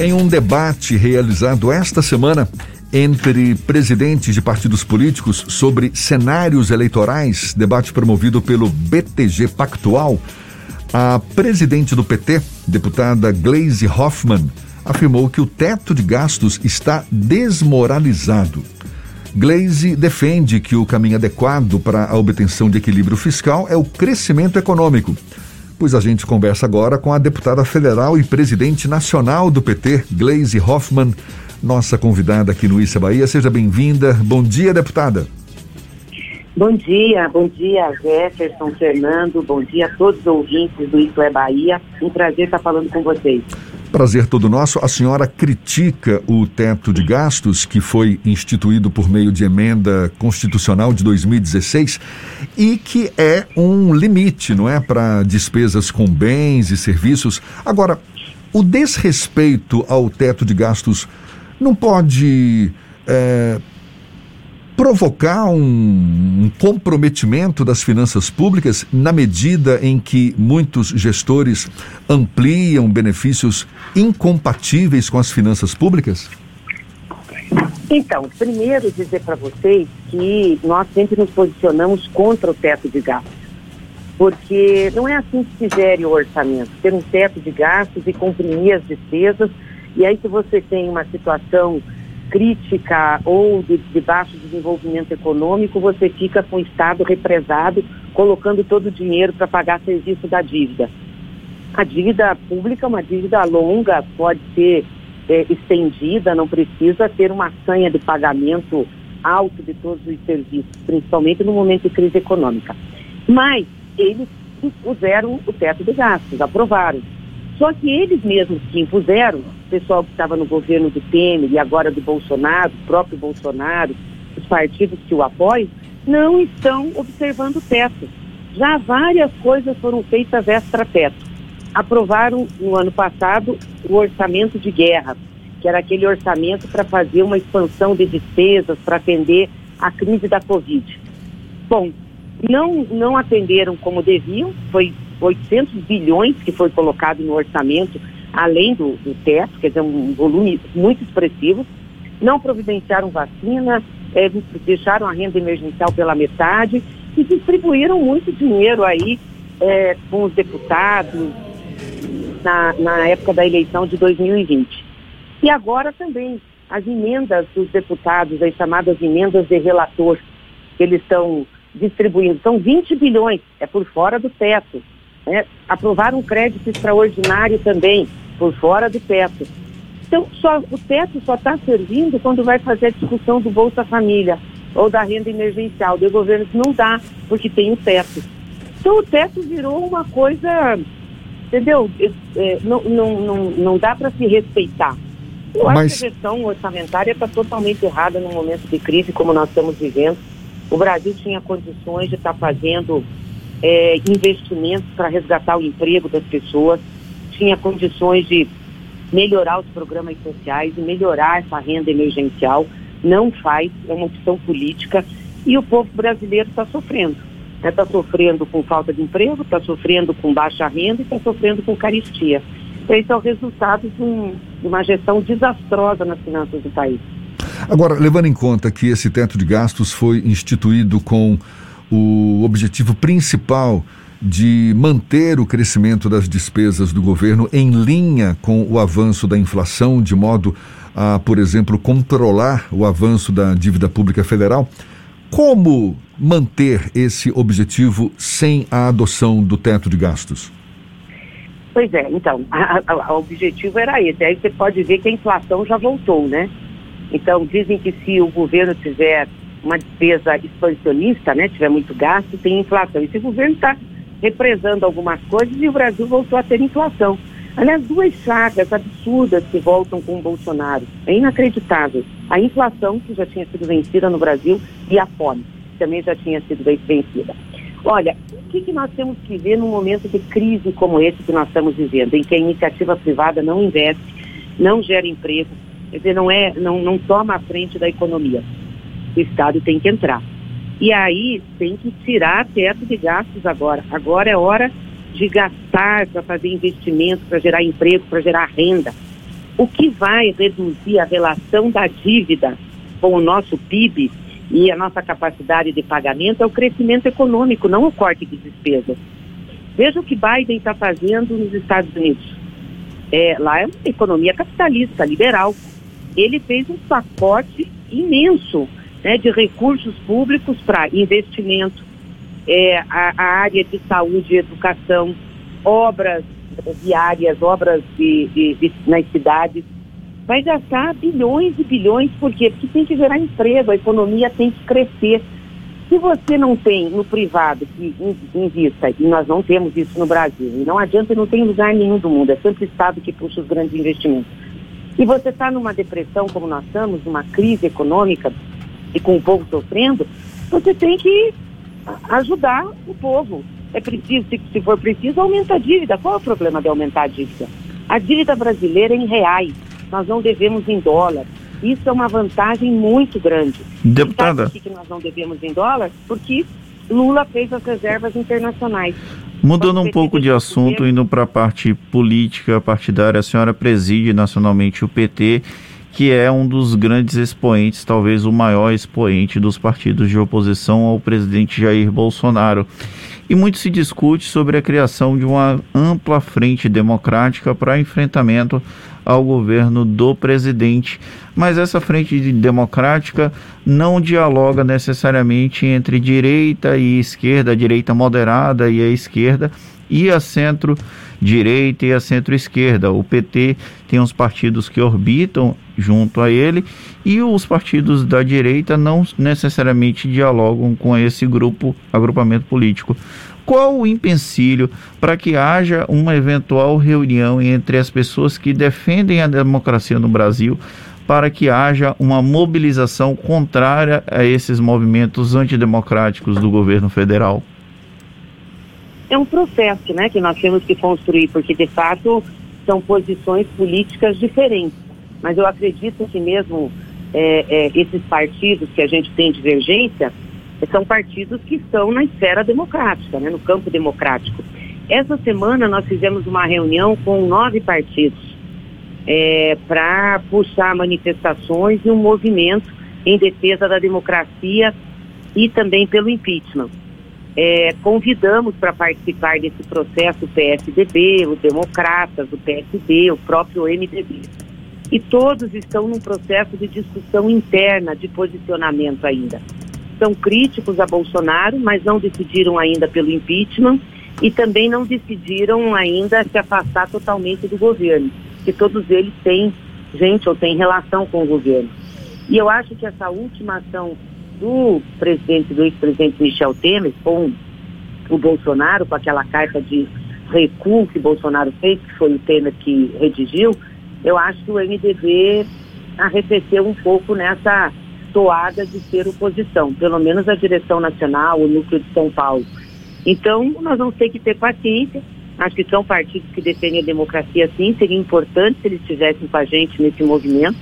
Em um debate realizado esta semana entre presidentes de partidos políticos sobre cenários eleitorais, debate promovido pelo BTG Pactual, a presidente do PT, deputada Glaise Hoffmann, afirmou que o teto de gastos está desmoralizado. Glaze defende que o caminho adequado para a obtenção de equilíbrio fiscal é o crescimento econômico pois a gente conversa agora com a deputada federal e presidente nacional do PT, Glaise Hoffmann, nossa convidada aqui no Issa Bahia. Seja bem-vinda. Bom dia, deputada. Bom dia, bom dia Jefferson, Fernando, bom dia a todos os ouvintes do Isso é Bahia. Um prazer estar falando com vocês. Prazer todo nosso. A senhora critica o teto de gastos que foi instituído por meio de emenda constitucional de 2016 e que é um limite, não é, para despesas com bens e serviços. Agora, o desrespeito ao teto de gastos não pode é, provocar um, um, comprometimento das finanças públicas na medida em que muitos gestores ampliam benefícios incompatíveis com as finanças públicas? Então, primeiro dizer para vocês que nós sempre nos posicionamos contra o teto de gastos, porque não é assim que se gere o orçamento, ter um teto de gastos e comprimir as despesas, e aí se você tem uma situação crítica ou de, de baixo desenvolvimento econômico, você fica com o Estado represado, colocando todo o dinheiro para pagar serviço da dívida. A dívida pública é uma dívida longa, pode ser é, estendida, não precisa ter uma sanha de pagamento alto de todos os serviços, principalmente no momento de crise econômica. Mas eles impuseram o teto de gastos, aprovaram. Só que eles mesmos que impuseram pessoal que estava no governo do Temer e agora do Bolsonaro, o próprio Bolsonaro, os partidos que o apoiam, não estão observando o teto. Já várias coisas foram feitas extra-teto. Aprovaram no ano passado o orçamento de guerra, que era aquele orçamento para fazer uma expansão de despesas para atender a crise da Covid. Bom, não, não atenderam como deviam, foi 800 bilhões que foi colocado no orçamento além do, do teto, quer dizer, um volume muito expressivo, não providenciaram vacina, é, deixaram a renda emergencial pela metade e distribuíram muito dinheiro aí é, com os deputados na, na época da eleição de 2020. E agora também as emendas dos deputados, as chamadas emendas de relator, eles estão distribuindo, são 20 bilhões, é por fora do teto. Né? Aprovaram um crédito extraordinário também, por fora do teto. Então, só, o teto só está servindo quando vai fazer a discussão do Bolsa Família ou da renda emergencial. O governo não dá, porque tem o teto. Então, o teto virou uma coisa, entendeu? É, não, não, não, não dá para se respeitar. Eu Mas... acho que a gestão orçamentária está totalmente errada no momento de crise como nós estamos vivendo. O Brasil tinha condições de estar tá fazendo é, investimentos para resgatar o emprego das pessoas tinha condições de melhorar os programas sociais e melhorar essa renda emergencial. Não faz, é uma opção política e o povo brasileiro está sofrendo. Está né? sofrendo com falta de emprego, está sofrendo com baixa renda e está sofrendo com caristia. Esse é o resultado de, um, de uma gestão desastrosa nas finanças do país. Agora, levando em conta que esse teto de gastos foi instituído com o objetivo principal de manter o crescimento das despesas do governo em linha com o avanço da inflação, de modo a, por exemplo, controlar o avanço da dívida pública federal. Como manter esse objetivo sem a adoção do teto de gastos? Pois é, então, o objetivo era esse. Aí você pode ver que a inflação já voltou, né? Então, dizem que se o governo tiver uma despesa expansionista, né, tiver muito gasto, tem inflação. E se o governo está represando algumas coisas e o Brasil voltou a ter inflação. Aliás, duas chagas absurdas que voltam com o Bolsonaro. É inacreditável. A inflação, que já tinha sido vencida no Brasil, e a fome, que também já tinha sido vencida. Olha, o que, que nós temos que ver num momento de crise como esse que nós estamos vivendo, em que a iniciativa privada não investe, não gera emprego, quer dizer, não, é, não, não toma a frente da economia. O Estado tem que entrar. E aí tem que tirar teto de gastos agora. Agora é hora de gastar para fazer investimento, para gerar emprego, para gerar renda. o que vai reduzir a relação da dívida com o nosso PIB e a nossa capacidade de pagamento é o crescimento econômico, não o corte de despesas. Veja o que Biden está fazendo nos Estados Unidos. É, lá é uma economia capitalista, liberal. Ele fez um pacote imenso né, de recursos públicos para investimento, é, a, a, área de saúde e educação, obras viárias, obras de, de, de, nas cidades. Vai gastar bilhões e bilhões, por quê? Porque tem que gerar emprego, a economia tem que crescer. Se você não tem no privado que invista, e nós não temos isso no Brasil, e não adianta, não tem lugar nenhum do mundo, é sempre o Estado que puxa os grandes investimentos. E você está numa depressão como nós estamos, numa crise econômica, e com o povo sofrendo, você tem que ajudar o povo. É preciso, se, for preciso, aumenta a dívida. Qual é o problema de aumentar a dívida? A dívida brasileira é em reais. Nós não devemos em dólar. Isso é uma vantagem muito grande. Deputada. por que nós não devemos em dólar? Porque Lula fez as reservas internacionais. Mudando um pouco de assunto, indo para a parte política partidária, a senhora preside nacionalmente o PT que é um dos grandes expoentes, talvez o maior expoente dos partidos de oposição ao presidente Jair Bolsonaro. E muito se discute sobre a criação de uma ampla frente democrática para enfrentamento ao governo do presidente. Mas essa frente democrática não dialoga necessariamente entre direita e esquerda, direita moderada e a esquerda, e a centro-direita e a centro-esquerda. O PT tem uns partidos que orbitam junto a ele e os partidos da direita não necessariamente dialogam com esse grupo, agrupamento político. Qual o empecilho para que haja uma eventual reunião entre as pessoas que defendem a democracia no Brasil para que haja uma mobilização contrária a esses movimentos antidemocráticos do governo federal? É um processo né, que nós temos que construir, porque de fato são posições políticas diferentes. Mas eu acredito que mesmo é, é, esses partidos que a gente tem divergência são partidos que estão na esfera democrática, né, no campo democrático. Essa semana nós fizemos uma reunião com nove partidos é, para puxar manifestações e um movimento em defesa da democracia e também pelo impeachment é, convidamos para participar desse processo o PSDB, o Democratas, o PSD, o próprio MDB. E todos estão num processo de discussão interna, de posicionamento ainda. São críticos a Bolsonaro, mas não decidiram ainda pelo impeachment e também não decidiram ainda se afastar totalmente do governo, que todos eles têm gente ou têm relação com o governo. E eu acho que essa última ação do presidente, do ex-presidente Michel Temer com o Bolsonaro, com aquela carta de recuo que Bolsonaro fez, que foi o Temer que redigiu, eu acho que o MDB arrefeceu um pouco nessa toada de ser oposição, pelo menos a direção nacional, o núcleo de São Paulo. Então, nós vamos ter que ter paciência. Acho que são partidos que defendem a democracia sim, seria importante se eles estivessem com a gente nesse movimento,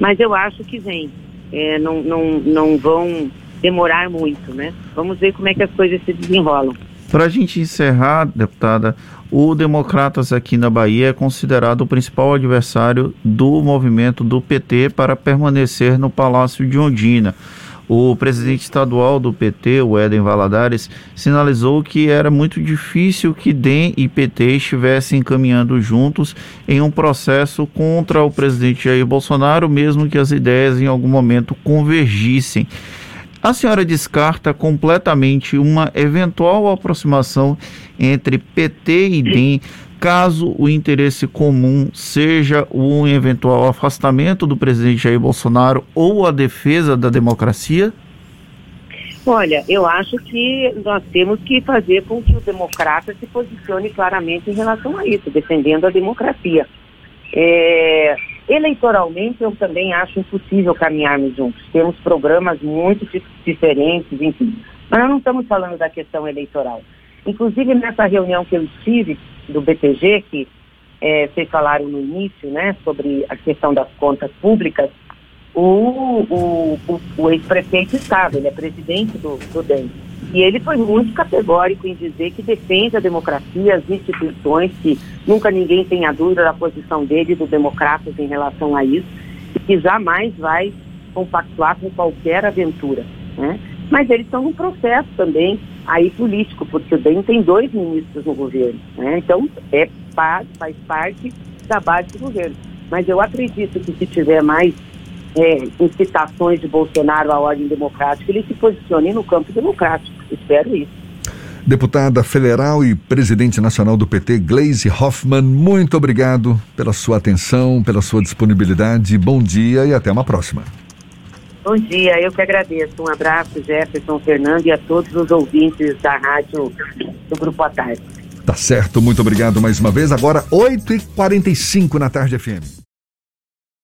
mas eu acho que vem é, não, não, não vão demorar muito, né? Vamos ver como é que as coisas se desenrolam. Para a gente encerrar, deputada, o Democratas aqui na Bahia é considerado o principal adversário do movimento do PT para permanecer no Palácio de Ondina. O presidente estadual do PT, o Éden Valadares, sinalizou que era muito difícil que DEM e PT estivessem caminhando juntos em um processo contra o presidente Jair Bolsonaro, mesmo que as ideias em algum momento convergissem. A senhora descarta completamente uma eventual aproximação entre PT e DEM caso o interesse comum seja um eventual afastamento do presidente Jair Bolsonaro ou a defesa da democracia? Olha, eu acho que nós temos que fazer com que o democrata se posicione claramente em relação a isso, defendendo a democracia. É, eleitoralmente, eu também acho impossível caminharmos juntos. Temos programas muito diferentes, enfim. Mas nós não estamos falando da questão eleitoral. Inclusive, nessa reunião que eu estive do BTG, que é, vocês falaram no início, né, sobre a questão das contas públicas, o, o, o, o ex-prefeito estava, ele é presidente do, do DEM. E ele foi muito categórico em dizer que defende a democracia, as instituições, que nunca ninguém tenha dúvida da posição dele dos democratas em relação a isso, e que jamais vai compactuar com qualquer aventura. Né? Mas eles estão num processo também aí político, porque o DEM tem dois ministros no governo. Né? Então, é, faz parte da base do governo. Mas eu acredito que se tiver mais é, incitações de Bolsonaro à ordem democrática, ele se posicione no campo democrático. Espero isso. Deputada federal e presidente nacional do PT, Gleisi Hoffmann, muito obrigado pela sua atenção, pela sua disponibilidade. Bom dia e até uma próxima. Bom dia, eu que agradeço. Um abraço, Jefferson, Fernando e a todos os ouvintes da rádio do Grupo Tarde. Tá certo, muito obrigado mais uma vez. Agora, 8h45 na tarde FM.